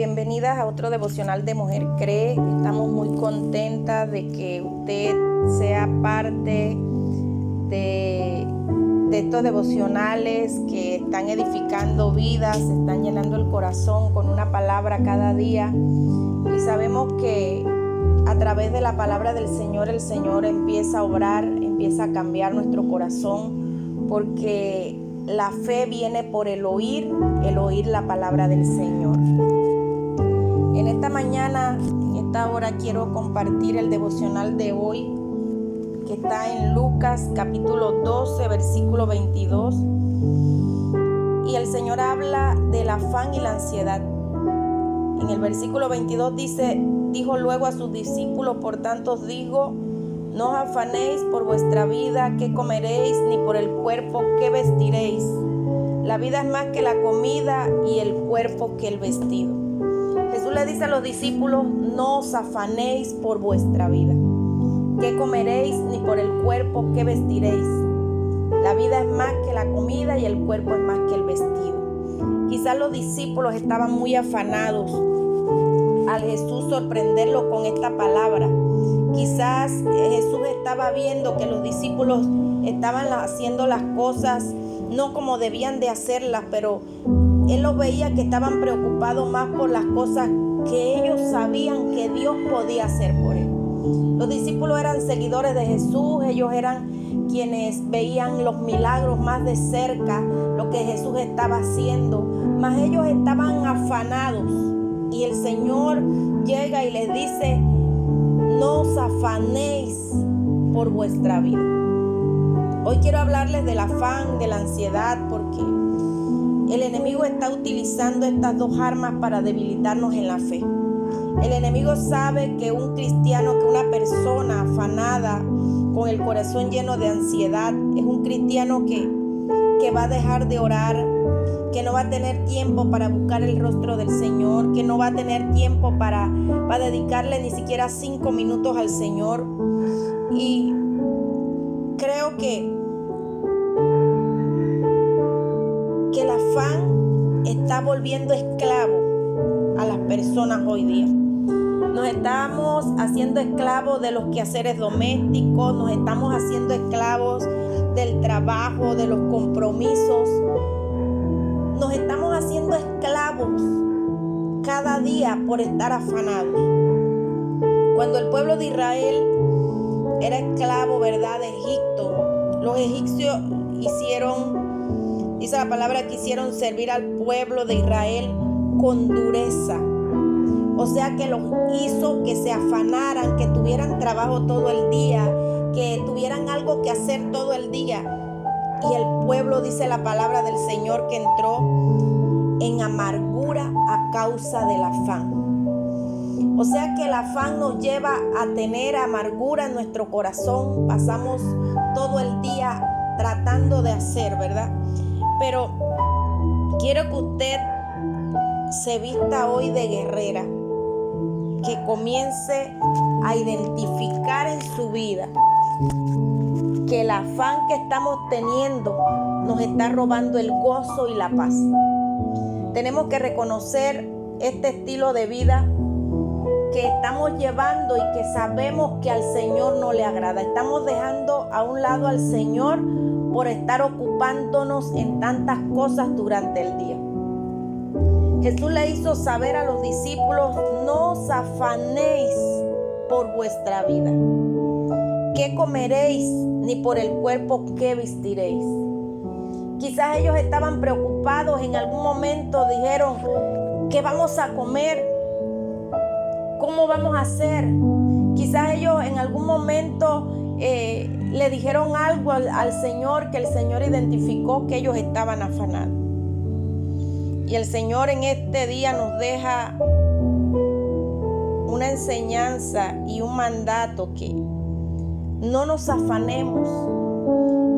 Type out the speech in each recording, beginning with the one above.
bienvenidas a otro devocional de Mujer Cree. Estamos muy contentas de que usted sea parte de, estos devocionales que están edificando vidas, están llenando el corazón con una palabra cada día. Y sabemos que a través de la palabra del Señor el Señor empieza a obrar, empieza a cambiar nuestro corazón, porque la fe viene por el oír, el oír la palabra del Señor. En esta mañana, en esta hora, quiero compartir el devocional de hoy, que está en Lucas capítulo 12, versículo 22. Y el Señor habla del afán y la ansiedad. En el versículo 22 dice, dijo luego a sus discípulos, por tanto digo, no os afanéis por vuestra vida, qué comeréis, ni por el cuerpo, qué vestiréis. La vida es más que la comida y el cuerpo que el vestido. Le dice a los discípulos, no os afanéis por vuestra vida. ¿Qué comeréis ni por el cuerpo qué vestiréis? La vida es más que la comida y el cuerpo es más que el vestido. Quizás los discípulos estaban muy afanados al Jesús sorprenderlo con esta palabra. Quizás eh, Jesús estaba viendo que los discípulos estaban haciendo las cosas no como debían de hacerlas, pero él los veía que estaban preocupados más por las cosas que ellos sabían que Dios podía hacer por él. Los discípulos eran seguidores de Jesús, ellos eran quienes veían los milagros más de cerca, lo que Jesús estaba haciendo, mas ellos estaban afanados y el Señor llega y les dice, no os afanéis por vuestra vida. Hoy quiero hablarles del afán, de la ansiedad, porque el enemigo está utilizando estas dos armas para debilitarnos en la fe. El enemigo sabe que un cristiano, que una persona afanada, con el corazón lleno de ansiedad, es un cristiano que, que va a dejar de orar, que no va a tener tiempo para buscar el rostro del Señor, que no va a tener tiempo para, para dedicarle ni siquiera cinco minutos al Señor. Y creo que, afán está volviendo esclavo a las personas hoy día. Nos estamos haciendo esclavos de los quehaceres domésticos, nos estamos haciendo esclavos del trabajo, de los compromisos. Nos estamos haciendo esclavos cada día por estar afanados. Cuando el pueblo de Israel era esclavo, ¿verdad?, de Egipto, los egipcios hicieron, dice la palabra, que hicieron servir al pueblo de Israel con dureza. O sea que los hizo que se afanaran, que tuvieran trabajo todo el día, que tuvieran algo que hacer todo el día. Y el pueblo, dice la palabra del Señor, que entró en amargura a causa del afán. O sea que el afán nos lleva a tener amargura en nuestro corazón. Pasamos todo el día tratando de hacer, ¿verdad? Pero quiero que usted se vista hoy de guerrera que comience a identificar en su vida que el afán que estamos teniendo nos está robando el gozo y la paz. Tenemos que reconocer este estilo de vida que estamos llevando y que sabemos que al Señor no le agrada. Estamos dejando a un lado al Señor por estar ocupándonos en tantas cosas durante el día. Jesús le hizo saber a los discípulos, no os afanéis por vuestra vida. ¿Qué comeréis? Ni por el cuerpo qué vestiréis. Quizás ellos estaban preocupados, en algún momento dijeron, ¿qué vamos a comer? ¿Cómo vamos a hacer? Quizás ellos en algún momento eh, le dijeron algo al, Señor que el Señor identificó que ellos estaban afanados. Y el Señor en este día nos deja una enseñanza y un mandato que no nos afanemos,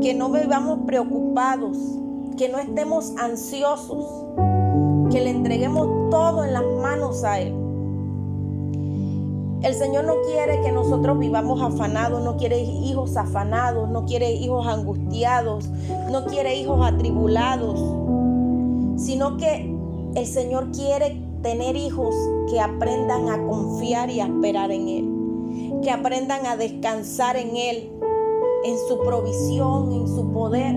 que no vivamos preocupados, que no estemos ansiosos, que le entreguemos todo en las manos a Él. El Señor no quiere que nosotros vivamos afanados, no quiere hijos afanados, no quiere hijos angustiados, no quiere hijos atribulados sino que el Señor quiere tener hijos que aprendan a confiar y a esperar en Él, que aprendan a descansar en Él, en su provisión, en su poder.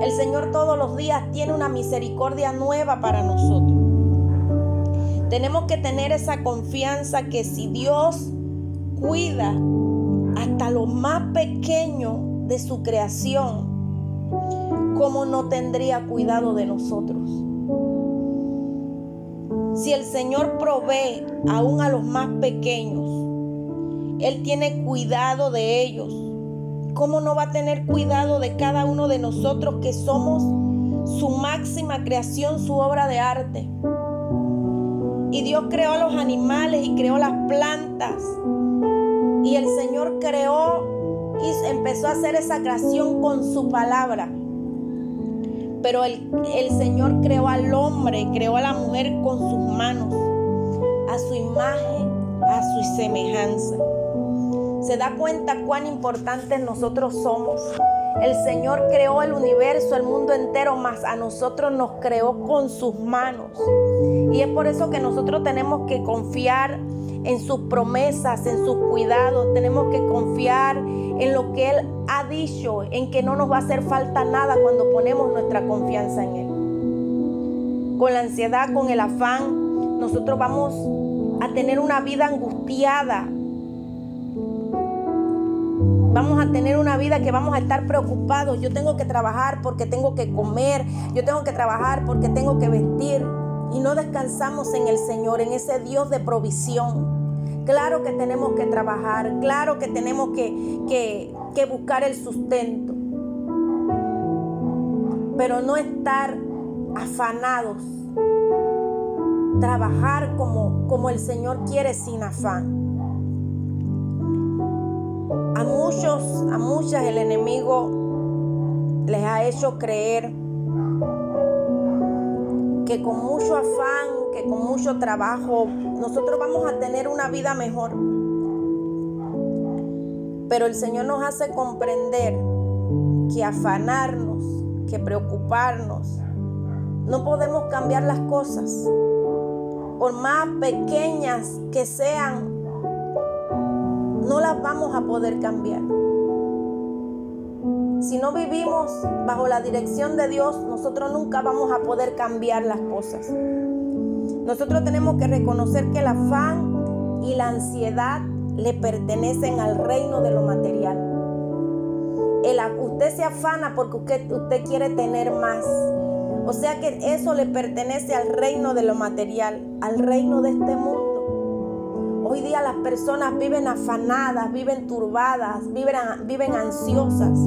El Señor todos los días tiene una misericordia nueva para nosotros. Tenemos que tener esa confianza que si Dios cuida hasta lo más pequeño de su creación, ¿cómo no tendría cuidado de nosotros? Si el Señor provee aún a los más pequeños, Él tiene cuidado de ellos. ¿Cómo no va a tener cuidado de cada uno de nosotros que somos su máxima creación, su obra de arte? Y Dios creó a los animales y creó las plantas. Y el Señor creó y empezó a hacer esa creación con su palabra. Pero el, el Señor creó al hombre, creó a la mujer con sus manos, a su imagen, a su semejanza. ¿Se da cuenta cuán importantes nosotros somos? El Señor creó el universo, el mundo entero, más a nosotros nos creó con sus manos. Y es por eso que nosotros tenemos que confiar en sus promesas, en sus cuidados. Tenemos que confiar en lo que Él ha dicho, en que no nos va a hacer falta nada cuando ponemos nuestra confianza en Él. Con la ansiedad, con el afán, nosotros vamos a tener una vida angustiada. Vamos a tener una vida que vamos a estar preocupados. Yo tengo que trabajar porque tengo que comer. Yo tengo que trabajar porque tengo que vestir y no descansamos en el Señor, en ese Dios de provisión. Claro que tenemos que trabajar, claro que tenemos que, que, buscar el sustento, pero no estar afanados. Trabajar como, como el Señor quiere sin afán. A muchos, a muchas el enemigo les ha hecho creer que con mucho afán, que con mucho trabajo, nosotros vamos a tener una vida mejor. Pero el Señor nos hace comprender que afanarnos, que preocuparnos, no podemos cambiar las cosas. Por más pequeñas que sean, no las vamos a poder cambiar. Si no vivimos bajo la dirección de Dios, nosotros nunca vamos a poder cambiar las cosas. Nosotros tenemos que reconocer que el afán y la ansiedad le pertenecen al reino de lo material. El, usted se afana porque usted, usted quiere tener más. O sea que eso le pertenece al reino de lo material, al reino de este mundo. Hoy día las personas viven afanadas, viven turbadas, viven, ansiosas.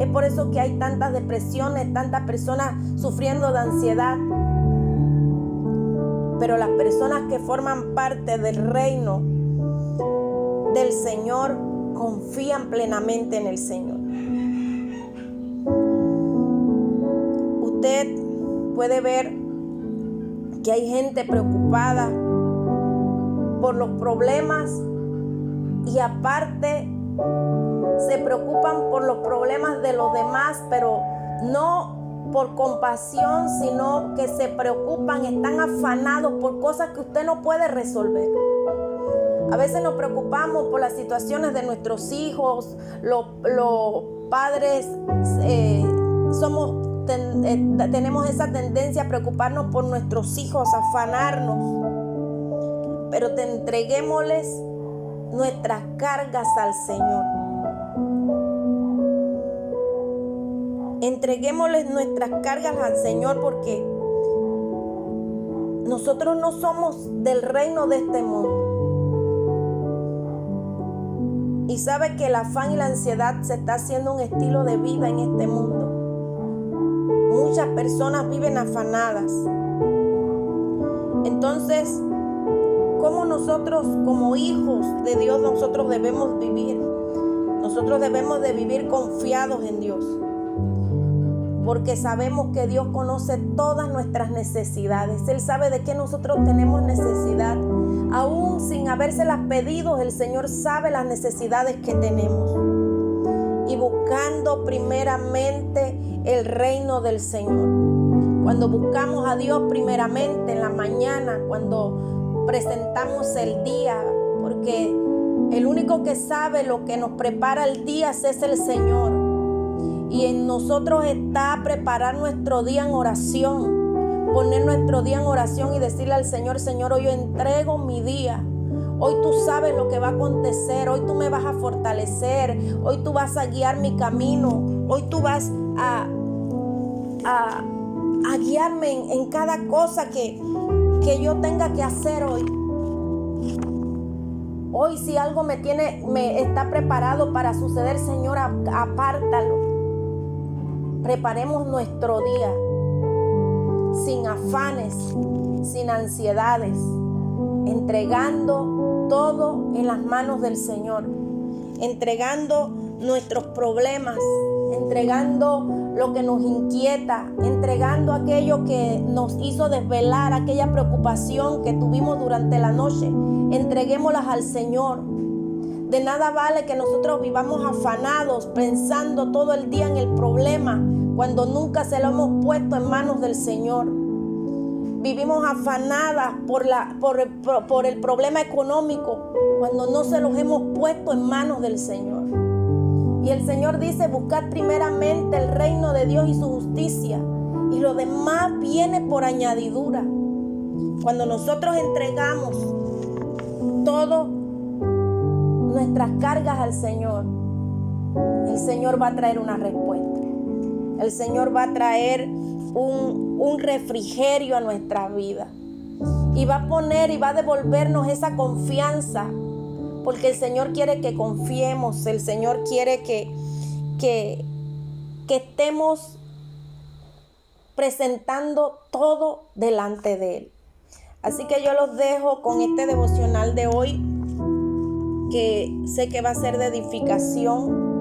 Es por eso que hay tantas depresiones, tantas personas sufriendo de ansiedad. Pero las personas que forman parte del reino del Señor confían plenamente en el Señor. Usted puede ver que hay gente preocupada por los problemas y aparte se preocupan por los problemas de los demás, pero no por compasión, sino que se preocupan, están afanados por cosas que usted no puede resolver. A veces nos preocupamos por las situaciones de nuestros hijos, los, padres eh, somos, eh, tenemos esa tendencia a preocuparnos por nuestros hijos, afanarnos. Pero te entreguémosles nuestras cargas al Señor. Entreguémosles nuestras cargas al Señor porque nosotros no somos del reino de este mundo. Y sabe que el afán y la ansiedad se está haciendo un estilo de vida en este mundo. Muchas personas viven afanadas. Entonces, ¿cómo nosotros como hijos de Dios nosotros debemos vivir? Nosotros debemos de vivir confiados en Dios porque sabemos que Dios conoce todas nuestras necesidades. Él sabe de qué nosotros tenemos necesidad. Aún sin habérselas pedido, el Señor sabe las necesidades que tenemos. Y buscando primeramente el reino del Señor. cuando buscamos a Dios primeramente en la mañana, cuando presentamos el día, porque el único que sabe lo que nos prepara el día es el Señor. Y en nosotros está preparar nuestro día en oración, poner nuestro día en oración y decirle al Señor, Señor, hoy yo entrego mi día. Hoy tú sabes lo que va a acontecer, hoy tú me vas a fortalecer, hoy tú vas a guiar mi camino, hoy tú vas a, a, guiarme en, cada cosa que, que yo tenga que hacer hoy. Hoy si algo me tiene, me está preparado para suceder, Señor, apártalo. Preparemos nuestro día sin afanes, sin ansiedades, entregando todo en las manos del Señor, entregando nuestros problemas, entregando lo que nos inquieta, entregando aquello que nos hizo desvelar, aquella preocupación que tuvimos durante la noche, entreguémoslas al Señor. De nada vale que nosotros vivamos afanados pensando todo el día en el problema cuando nunca se lo hemos puesto en manos del Señor. Vivimos afanadas por, la, por, por, el problema económico cuando no se los hemos puesto en manos del Señor. Y el Señor dice, buscar primeramente el reino de Dios y su justicia. Y lo demás viene por añadidura. Cuando nosotros entregamos todo nuestras cargas al Señor, el Señor va a traer una respuesta. El Señor va a traer un, refrigerio a nuestra vida. Y va a poner y va a devolvernos esa confianza. Porque el Señor quiere que confiemos. El Señor quiere que, que, estemos presentando todo delante de Él. Así que yo los dejo con este devocional de hoy, que sé que va a ser de edificación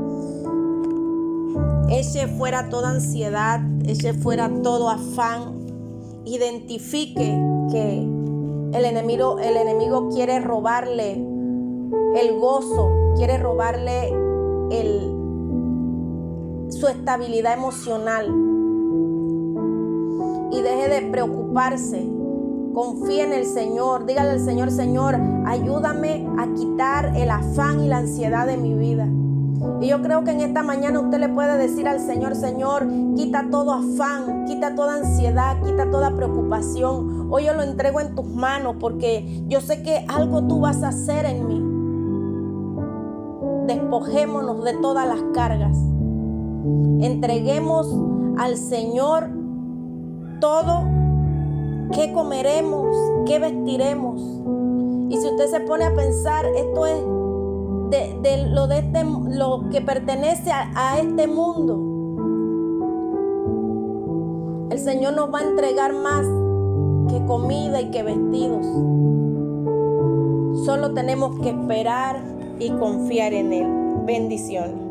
eche fuera toda ansiedad, eche fuera todo afán, identifique que el enemigo, el enemigo quiere robarle el gozo, quiere robarle el, su estabilidad emocional. Y deje de preocuparse. Confíe en el Señor. Dígale al Señor, Señor, ayúdame a quitar el afán y la ansiedad de mi vida. Y yo creo que en esta mañana usted le puede decir al Señor, Señor, quita todo afán, quita toda ansiedad, quita toda preocupación. Hoy yo lo entrego en tus manos porque yo sé que algo tú vas a hacer en mí. Despojémonos de todas las cargas. Entreguemos al Señor todo qué comeremos, qué vestiremos. Y si usted se pone a pensar, esto es de, lo, de este, lo que pertenece a, a este mundo. El Señor nos va a entregar más que comida y que vestidos. Solo tenemos que esperar y confiar en Él. Bendiciones.